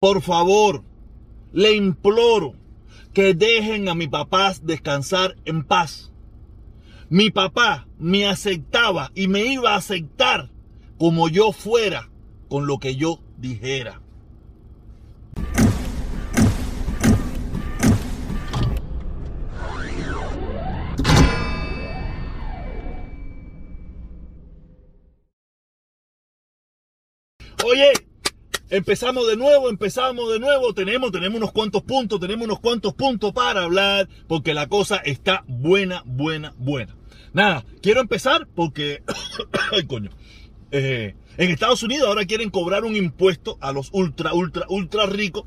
por favor, le imploro que dejen a mi papá descansar en paz. Mi papá me aceptaba y me iba a aceptar como yo fuera con lo que yo dijera. Oye, empezamos de nuevo, empezamos de nuevo, tenemos, tenemos unos cuantos puntos, tenemos unos cuantos puntos para hablar, porque la cosa está buena, buena, buena. Nada, quiero empezar porque, ay coño, eh, en Estados Unidos ahora quieren cobrar un impuesto a los ultra, ultra, ultra ricos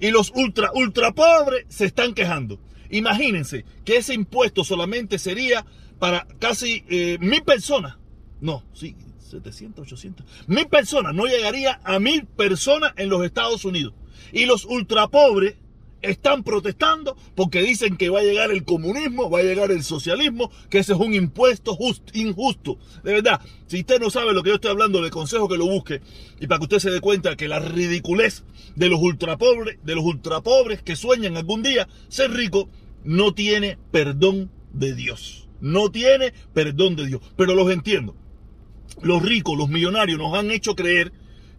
y los ultra, ultra pobres se están quejando. Imagínense que ese impuesto solamente sería para casi eh, mil personas. No, sí, 700, 800. Mil personas, no llegaría a mil personas en los Estados Unidos. Y los ultra pobres están protestando porque dicen que va a llegar el comunismo, va a llegar el socialismo, que ese es un impuesto injusto. De verdad, si usted no sabe lo que yo estoy hablando, le consejo que lo busque y para que usted se dé cuenta que la ridiculez de los ultra pobres, de los ultra pobres que sueñan algún día ser ricos, no tiene perdón de Dios. No tiene perdón de Dios. Pero los entiendo los ricos, los millonarios nos han hecho creer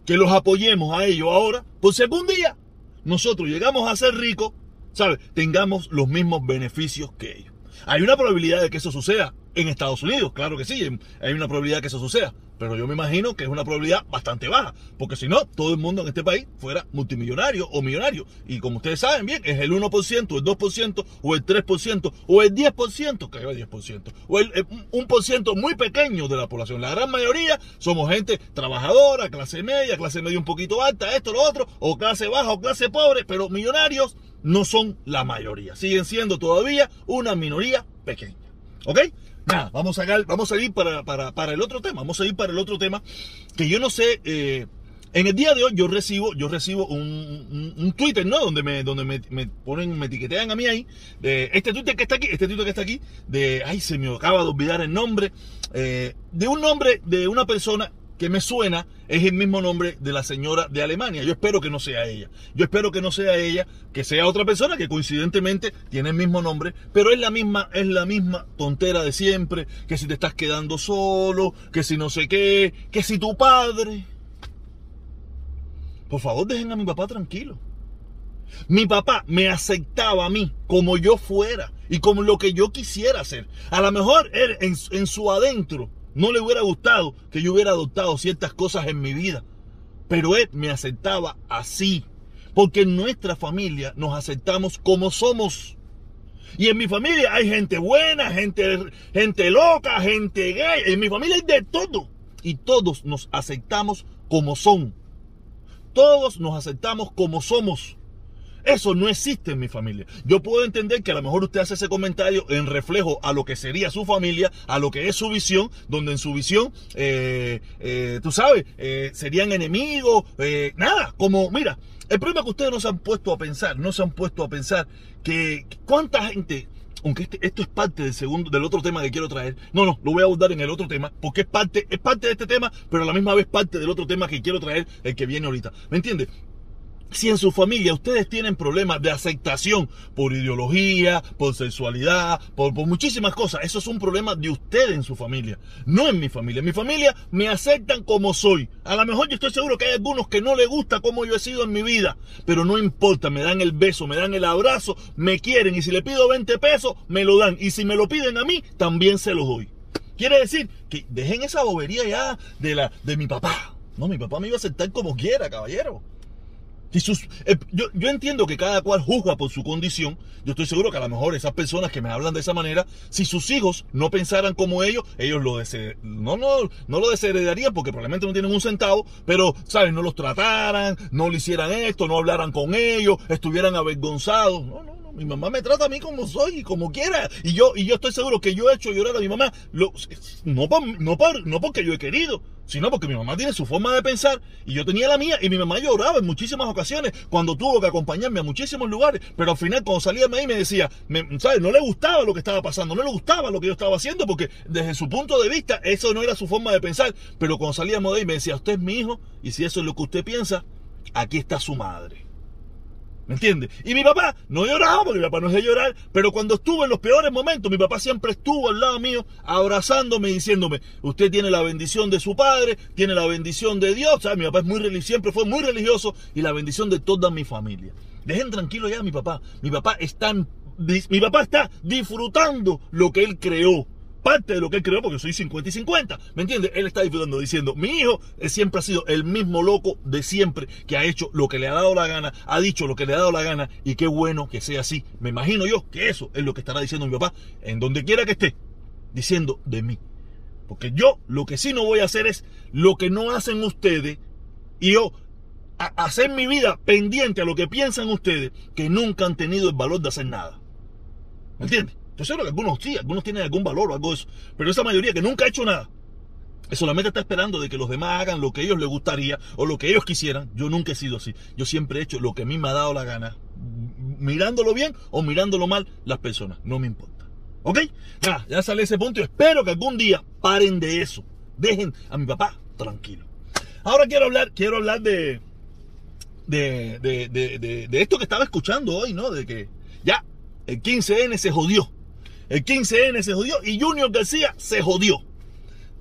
que los apoyemos a ellos ahora, pues algún día nosotros llegamos a ser ricos, ¿sabes? Tengamos los mismos beneficios que ellos. Hay una probabilidad de que eso suceda en Estados Unidos, claro que sí, hay una probabilidad que eso suceda. Pero yo me imagino que es una probabilidad bastante baja, porque si no, todo el mundo en este país fuera multimillonario o millonario. Y como ustedes saben bien, es el 1%, el 2%, o el 3%, o el 10%, que el 10%, o el, un por ciento muy pequeño de la población. La gran mayoría somos gente trabajadora, clase media, clase media un poquito alta, esto, lo otro, o clase baja o clase pobre, pero millonarios no son la mayoría. Siguen siendo todavía una minoría pequeña. ¿Ok? Nada, vamos a, vamos a ir para, para, el otro tema. Vamos a ir para el otro tema que yo no sé. Eh, en el día de hoy yo recibo, yo recibo un, un, Twitter, ¿no? Donde me, donde me, ponen, me etiquetean a mí ahí. De este Twitter que está aquí, este Twitter que está aquí, de, ay, se me acaba de olvidar el nombre, eh, de un nombre de una persona que me suena es el mismo nombre de la señora de Alemania. Yo espero que no sea ella. Yo espero que no sea ella, que sea otra persona que coincidentemente tiene el mismo nombre, pero es la misma, es la misma tontera de siempre, que si te estás quedando solo, que si no sé qué, que si tu padre. Por favor, dejen a mi papá tranquilo. Mi papá me aceptaba a mí como yo fuera y como lo que yo quisiera hacer. A lo mejor él en, en su adentro no le hubiera gustado que yo hubiera adoptado ciertas cosas en mi vida. Pero él me aceptaba así. Porque en nuestra familia nos aceptamos como somos. Y en mi familia hay gente buena, gente, gente loca, gente gay. En mi familia hay de todo. Y todos nos aceptamos como son. Todos nos aceptamos como somos. Eso no existe en mi familia. Yo puedo entender que a lo mejor usted hace ese comentario en reflejo a lo que sería su familia, a lo que es su visión, donde en su visión, eh, eh, tú sabes, eh, serían enemigos, nada, como, mira, el problema es que ustedes no se han puesto a pensar, no se han puesto a pensar que cuánta gente, aunque este, esto es parte del segundo, del otro tema que quiero traer. No, no, lo voy a abordar en el otro tema, porque es parte, es parte de este tema, pero a la misma vez parte del otro tema que quiero traer, el que viene ahorita. ¿Me entiendes? Si en su familia ustedes tienen problemas de aceptación por ideología, por sexualidad, por, muchísimas cosas, eso es un problema de ustedes en su familia, no en mi familia. En mi familia me aceptan como soy. A lo mejor yo estoy seguro que hay algunos que no les gusta cómo yo he sido en mi vida, pero no importa, me dan el beso, me dan el abrazo, me quieren y si le pido 20 pesos, me lo dan. Y si me lo piden a mí, también se los doy. Quiere decir que dejen esa bobería ya de, la, de mi papá. No, mi papá me iba a aceptar como quiera, caballero. Eh, yo, entiendo que cada cual juzga por su condición. Yo estoy seguro que a lo mejor esas personas que me hablan de esa manera, si sus hijos no pensaran como ellos, ellos lo no, no, no lo desheredarían porque probablemente no tienen un centavo, pero, ¿sabes? No los trataran, no le hicieran esto, no hablaran con ellos, estuvieran avergonzados. No, no. Mi mamá me trata a mí como soy y como quiera. Y yo, y yo estoy seguro que yo he hecho llorar a mi mamá, no, no, no porque yo he querido, sino porque mi mamá tiene su forma de pensar y yo tenía la mía y mi mamá lloraba en muchísimas ocasiones cuando tuvo que acompañarme a muchísimos lugares, pero al final cuando salía de ahí me decía, ¿sabes? No le gustaba lo que estaba pasando, no le gustaba lo que yo estaba haciendo porque desde su punto de vista eso no era su forma de pensar, pero cuando salíamos de ahí me decía, usted es mi hijo y si eso es lo que usted piensa, aquí está su madre. ¿Me entiendes? Y mi papá no lloraba porque mi papá no es de llorar, pero cuando estuve en los peores momentos, mi papá siempre estuvo al lado mío, abrazándome y diciéndome, usted tiene la bendición de su padre, tiene la bendición de Dios, ¿sabes? Mi papá es muy siempre fue muy religioso y la bendición de toda mi familia. Dejen tranquilo ya a mi papá. Mi papá está, mi papá está disfrutando lo que él creó parte de lo que él creó, porque soy 50 y 50. ¿Me entiendes? Él está disfrutando diciendo, mi hijo siempre ha sido el mismo loco de siempre, que ha hecho lo que le ha dado la gana, ha dicho lo que le ha dado la gana, y qué bueno que sea así. Me imagino yo que eso es lo que estará diciendo mi papá, en donde quiera que esté, diciendo de mí. Porque yo lo que sí no voy a hacer es lo que no hacen ustedes, y yo hacer mi vida pendiente a lo que piensan ustedes, que nunca han tenido el valor de hacer nada. ¿Me entiendes? Yo sé que algunos sí, algunos tienen algún valor o algo de eso, pero esa mayoría que nunca ha hecho nada, solamente está esperando de que los demás hagan lo que ellos les gustaría o lo que ellos quisieran. Yo nunca he sido así. Yo siempre he hecho lo que a mí me ha dado la gana, mirándolo bien o mirándolo mal las personas. No me importa. ¿Ok? Ya, ya sale ese punto y espero que algún día paren de eso. Dejen a mi papá tranquilo. Ahora quiero hablar, quiero hablar de, de, de, de esto que estaba escuchando hoy, ¿no? De que ya el 15N se jodió. El 15N se jodió y Junior García se jodió.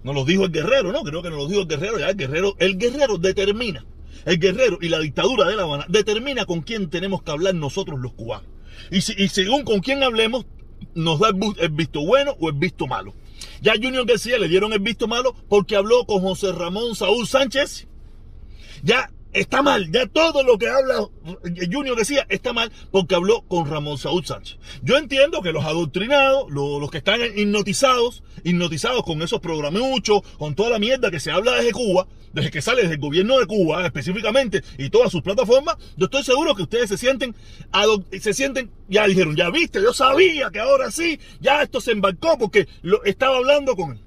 No lo dijo el guerrero, ¿no? Creo que no lo dijo el guerrero, ya el guerrero, el guerrero determina. El guerrero y la dictadura de La Habana determina con quién tenemos que hablar nosotros los cubanos. Y, según con quién hablemos, nos da el, visto bueno o el visto malo. Ya Junior García le dieron el visto malo porque habló con José Ramón Saúl Sánchez. Ya está mal. Ya todo lo que habla Junior decía está mal porque habló con Ramón Saúl Sánchez. Yo entiendo que los adoctrinados, los, que están hipnotizados, hipnotizados con esos programuchos, con toda la mierda que se habla desde Cuba, desde que sale desde el gobierno de Cuba específicamente y todas sus plataformas, yo estoy seguro que ustedes se sienten, se sienten, ya dijeron, ya viste, yo sabía que ahora sí, ya esto se embarcó porque lo estaba hablando con él.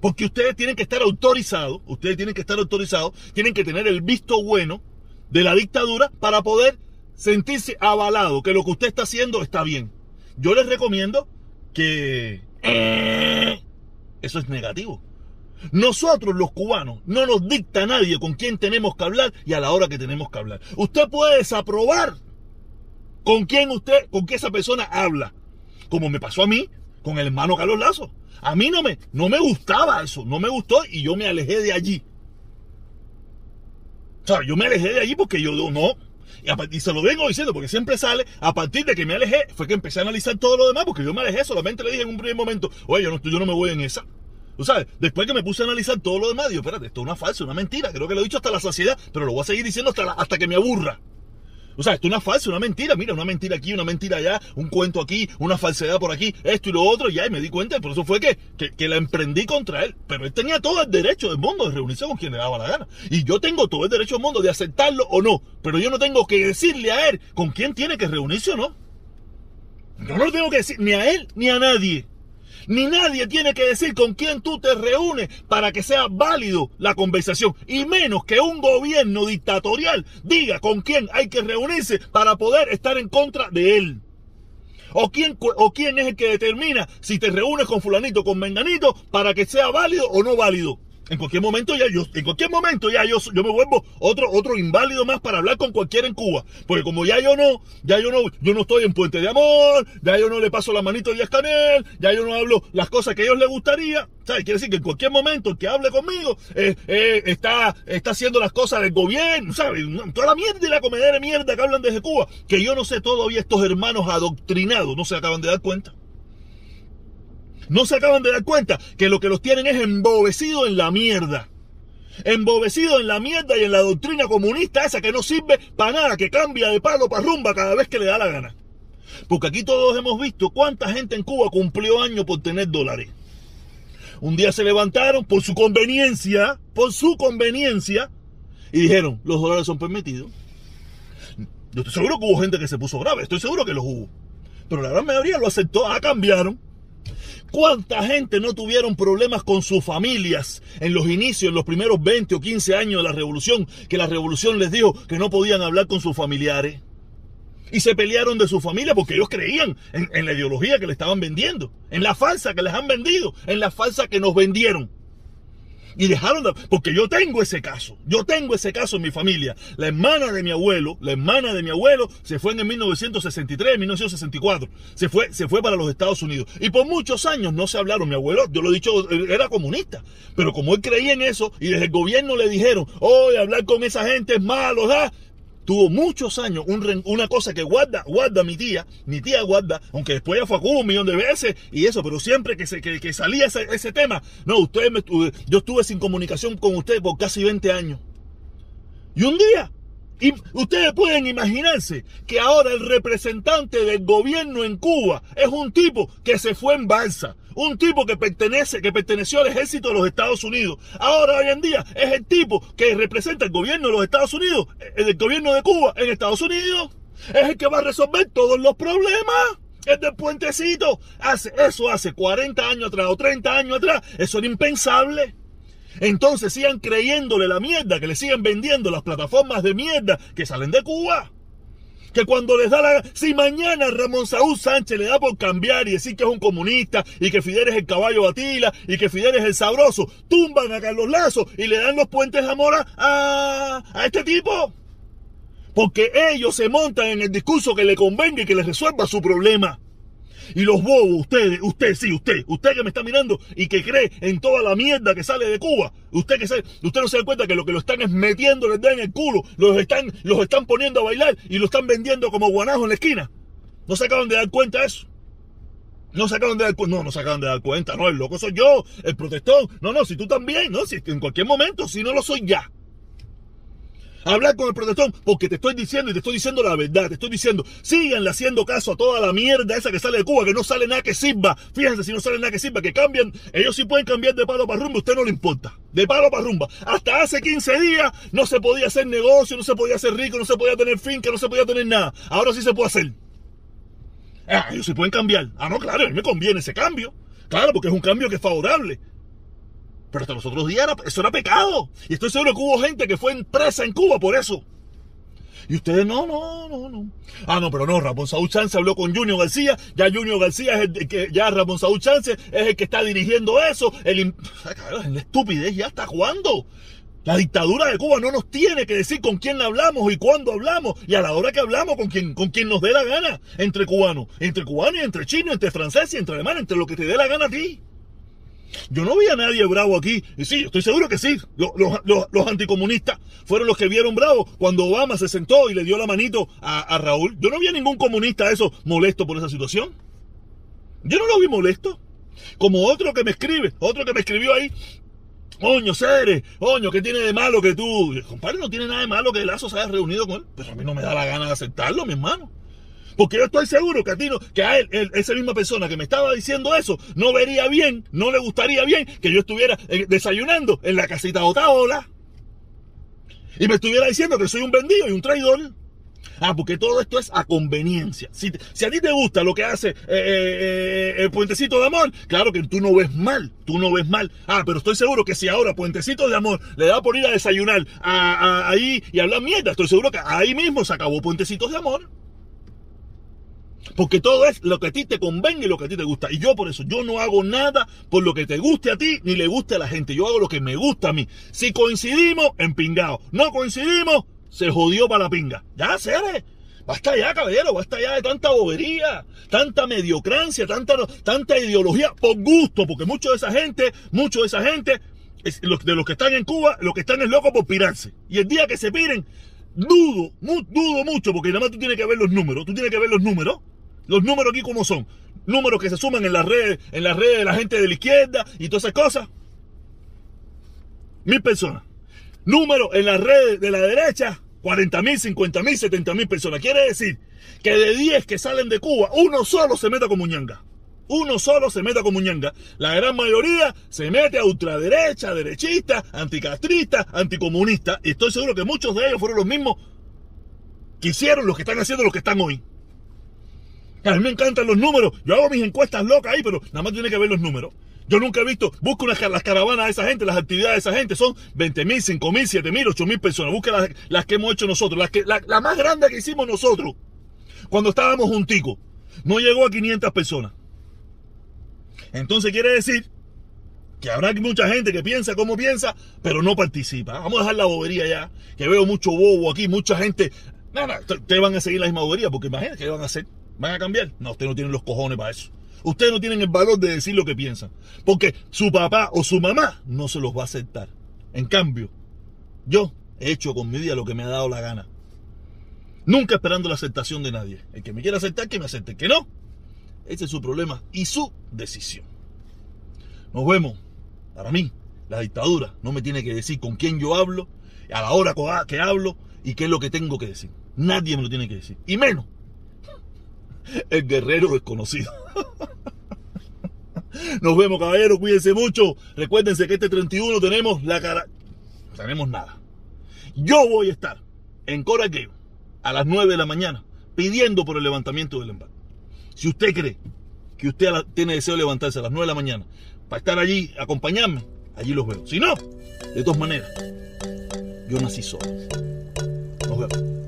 Porque ustedes tienen que estar autorizados, ustedes tienen que estar autorizados, tienen que tener el visto bueno de la dictadura para poder sentirse avalado, que lo que usted está haciendo está bien. Yo les recomiendo que eh, eso es negativo. Nosotros los cubanos no nos dicta nadie con quién tenemos que hablar y a la hora que tenemos que hablar. Usted puede desaprobar con quién usted, con qué esa persona habla. Como me pasó a mí con el hermano Carlos Lazo. A mí no me, no me gustaba eso, no me gustó y yo me alejé de allí. O sea, yo me alejé de allí porque yo no. Y, se lo vengo diciendo porque siempre sale, a partir de que me alejé, fue que empecé a analizar todo lo demás porque yo me alejé, solamente le dije en un primer momento, oye, yo no, yo no me voy en esa. Tú sabes, después que me puse a analizar todo lo demás, digo, espérate, esto es una falsa, una mentira. Creo que lo he dicho hasta la saciedad, pero lo voy a seguir diciendo hasta, hasta que me aburra. O sea, esto es una falsa, una mentira. Mira, una mentira aquí, una mentira allá, un cuento aquí, una falsedad por aquí, esto y lo otro. Ya, y me di cuenta, por eso fue que, que, la emprendí contra él. Pero él tenía todo el derecho del mundo de reunirse con quien le daba la gana. Y yo tengo todo el derecho del mundo de aceptarlo o no. Pero yo no tengo que decirle a él con quién tiene que reunirse o no. No lo tengo que decir ni a él ni a nadie. Ni nadie tiene que decir con quién tú te reúnes para que sea válido la conversación. Y menos que un gobierno dictatorial diga con quién hay que reunirse para poder estar en contra de él. O quién, o quién es el que determina si te reúnes con fulanito, con menganito, para que sea válido o no válido. En cualquier momento ya yo, en cualquier momento ya yo, yo me vuelvo otro, otro inválido más para hablar con cualquiera en Cuba. Porque como ya yo no, ya yo no, yo no estoy en Puente de Amor, ya yo no le paso la manito a Díaz Canel, ya yo no hablo las cosas que a ellos les gustaría. ¿Sabes? Quiere decir que en cualquier momento el que hable conmigo eh, eh, está, está haciendo las cosas del gobierno, ¿sabes? Toda la mierda y la comedera de mierda que hablan desde Cuba, que yo no sé todavía estos hermanos adoctrinados no se acaban de dar cuenta. No se acaban de dar cuenta que lo que los tienen es embobecido en la mierda. Embobecido en la mierda y en la doctrina comunista esa que no sirve para nada, que cambia de palo para rumba cada vez que le da la gana. Porque aquí todos hemos visto cuánta gente en Cuba cumplió años por tener dólares. Un día se levantaron por su conveniencia, por su conveniencia, y dijeron, los dólares son permitidos. Yo estoy seguro que hubo gente que se puso grave, estoy seguro que los hubo. Pero la gran mayoría lo aceptó, ah, cambiaron. ¿Cuánta gente no tuvieron problemas con sus familias en los inicios, en los primeros 20 o 15 años de la revolución, que la revolución les dijo que no podían hablar con sus familiares? Y se pelearon de su familia porque ellos creían en, la ideología que le estaban vendiendo, en la falsa que les han vendido, en la falsa que nos vendieron. Y dejaron de, porque yo tengo ese caso, yo tengo ese caso en mi familia. La hermana de mi abuelo, la hermana de mi abuelo se fue en el 1963, 1964. Se fue, se fue para los Estados Unidos. Y por muchos años no se hablaron. Mi abuelo, yo lo he dicho, era comunista. Pero como él creía en eso y desde el gobierno le dijeron, oye, hablar con esa gente es malo, ¿verdad? Tuvo muchos años una cosa que guarda, guarda mi tía, mi tía guarda, aunque después ya fue a Cuba un millón de veces y eso, pero siempre que, se, que, salía ese, ese, tema, no, usted me, yo estuve sin comunicación con usted por casi 20 años. Y un día, y ustedes pueden imaginarse que ahora el representante del gobierno en Cuba es un tipo que se fue en balsa, un tipo que pertenece, que perteneció al ejército de los Estados Unidos. Ahora hoy en día es el tipo que representa el gobierno de los Estados Unidos, el gobierno de Cuba en Estados Unidos. Es el que va a resolver todos los problemas. Es del puentecito. Hace, eso hace 40 años atrás o 30 años atrás. Eso era impensable. Entonces sigan creyéndole la mierda que le siguen vendiendo las plataformas de mierda que salen de Cuba que cuando les da la... Si mañana Ramón Saúl Sánchez le da por cambiar y decir que es un comunista y que Fidel es el caballo batila y que Fidel es el sabroso, tumban a Carlos Lazo y le dan los puentes de amor a, a este tipo. Porque ellos se montan en el discurso que le convenga y que les resuelva su problema. Y los bobos, ustedes, usted, sí, usted, usted que me está mirando y que cree en toda la mierda que sale de Cuba, usted que sabe, usted no se da cuenta que lo que lo están es metiendo les en el culo, los están, los están poniendo a bailar y lo están vendiendo como guanajo en la esquina. ¿No se acaban de dar cuenta de eso? No se acaban de dar cuenta, no, no se acaban de dar cuenta, no, el loco soy yo, el protestón, no, no, si tú también, no, si en cualquier momento, si no lo soy ya hablar con el protestón, porque te estoy diciendo y te estoy diciendo la verdad, te estoy diciendo, síganle haciendo caso a toda la mierda esa que sale de Cuba, que no sale nada que sirva. Fíjense si no sale nada que sirva, que cambian, ellos sí pueden cambiar de palo para rumba, a usted no le importa. De palo para rumba. Hasta hace 15 días no se podía hacer negocio, no se podía hacer rico, no se podía tener finca, no se podía tener nada. Ahora sí se puede hacer. Ah, ellos sí pueden cambiar. Ah, no, claro, a mí me conviene ese cambio. Claro, porque es un cambio que es favorable. Pero hasta los otros días eso era pecado. Y estoy seguro que hubo gente que fue presa en Cuba por eso. Y ustedes, no, no, no, no. Ah, no, pero no, Ramón Saúl Chance habló con Junior García. Ya Junior García es el que, ya Ramón Saúl Chance es el que está dirigiendo eso. El, la estupidez ya está jugando. La dictadura de Cuba no nos tiene que decir con quién hablamos y cuándo hablamos y a la hora que hablamos con quien, con quien nos dé la gana. Entre cubanos, entre cubanos y entre chinos, entre franceses y entre alemanes, entre lo que te dé la gana a ti. Yo no vi a nadie bravo aquí. Y sí, estoy seguro que sí. Los, anticomunistas fueron los que vieron bravo cuando Obama se sentó y le dio la manito a, Raúl. Yo no vi a ningún comunista eso molesto por esa situación. Yo no lo vi molesto. Como otro que me escribe, otro que me escribió ahí. Oño, Cere, oño, ¿qué tiene de malo que tú? Compadre, no tiene nada de malo que Lazo se haya reunido con él. Pero a mí no me da la gana de aceptarlo, mi hermano. Porque yo estoy seguro que a ti no, que a él, esa misma persona que me estaba diciendo eso, no vería bien, no le gustaría bien que yo estuviera eh, desayunando en la casita de Otaola. Y me estuviera diciendo que soy un vendido y un traidor. Ah, porque todo esto es a conveniencia. Si, a ti te gusta lo que hace eh, eh, el puentecito de amor, claro que tú no ves mal, tú no ves mal. Ah, pero estoy seguro que si ahora puentecito de amor le da por ir a desayunar ahí y hablar mierda, estoy seguro que ahí mismo se acabó puentecitos de amor. Porque todo es lo que a ti te convenga y lo que a ti te gusta. Y yo por eso, yo no hago nada por lo que te guste a ti ni le guste a la gente. Yo hago lo que me gusta a mí. Si coincidimos, empingado. No coincidimos, se jodió para la pinga. Ya, seré. Basta ya, caballero, basta ya de tanta bobería, tanta mediocrancia, tanta, tanta ideología por gusto, porque mucho de esa gente, mucho de esa gente, de los que están en Cuba, los que están es locos por pirarse. Y el día que se piren, dudo, dudo mucho, porque nada más tú tienes que ver los números, tú tienes que ver los números, los números aquí como son. Números que se suman en las redes, en las redes de la gente de la izquierda y todas esas cosas. Mil personas. Números en las redes de la derecha, 40 mil, 50 mil, 70 mil personas. Quiere decir que de 10 que salen de Cuba, uno solo se meta con muñanga. Uno solo se meta con muñanga. La gran mayoría se mete a ultraderecha, derechista, anticastrista, anticomunista. Y estoy seguro que muchos de ellos fueron los mismos que hicieron los que están haciendo lo que están hoy. A mí me encantan los números. Yo hago mis encuestas locas ahí, pero nada más tiene que ver los números. Yo nunca he visto, busca las caravanas de esa gente, las actividades de esa gente, son 20 mil, 5 mil, 7 mil, 8 mil personas. Busca las, que hemos hecho nosotros, las que, la, más grande que hicimos nosotros, cuando estábamos junticos, no llegó a 500 personas. Entonces quiere decir Que habrá mucha gente que piensa como piensa, pero no participa. Vamos a dejar la bobería ya. Que veo mucho bobo aquí, mucha gente. Nada, van a seguir la misma bobería, porque imagínense ¿qué van a hacer? ¿Van a cambiar? No, ustedes no tienen los cojones para eso. Ustedes no tienen el valor de decir lo que piensan. Porque su papá o su mamá no se los va a aceptar. En cambio, yo he hecho con mi vida lo que me ha dado la gana. Nunca esperando la aceptación de nadie. El que me quiera aceptar, que me acepte. Que no, ese es su problema y su decisión. Nos vemos. Para mí, la dictadura no me tiene que decir con quién yo hablo, a la hora que hablo y qué es lo que tengo que decir. Nadie me lo tiene que decir. Y menos el guerrero desconocido. Nos vemos, caballeros. Cuídense mucho. Recuérdense que este 31 tenemos la cara. tenemos nada. Yo voy a estar en Coraqueo a las 9 de la mañana pidiendo por el levantamiento del embargo. Si usted cree que usted tiene deseo de levantarse a las 9 de la mañana para estar allí, acompañarme, allí los veo. Si no, de todas maneras, yo nací solo. Nos vemos.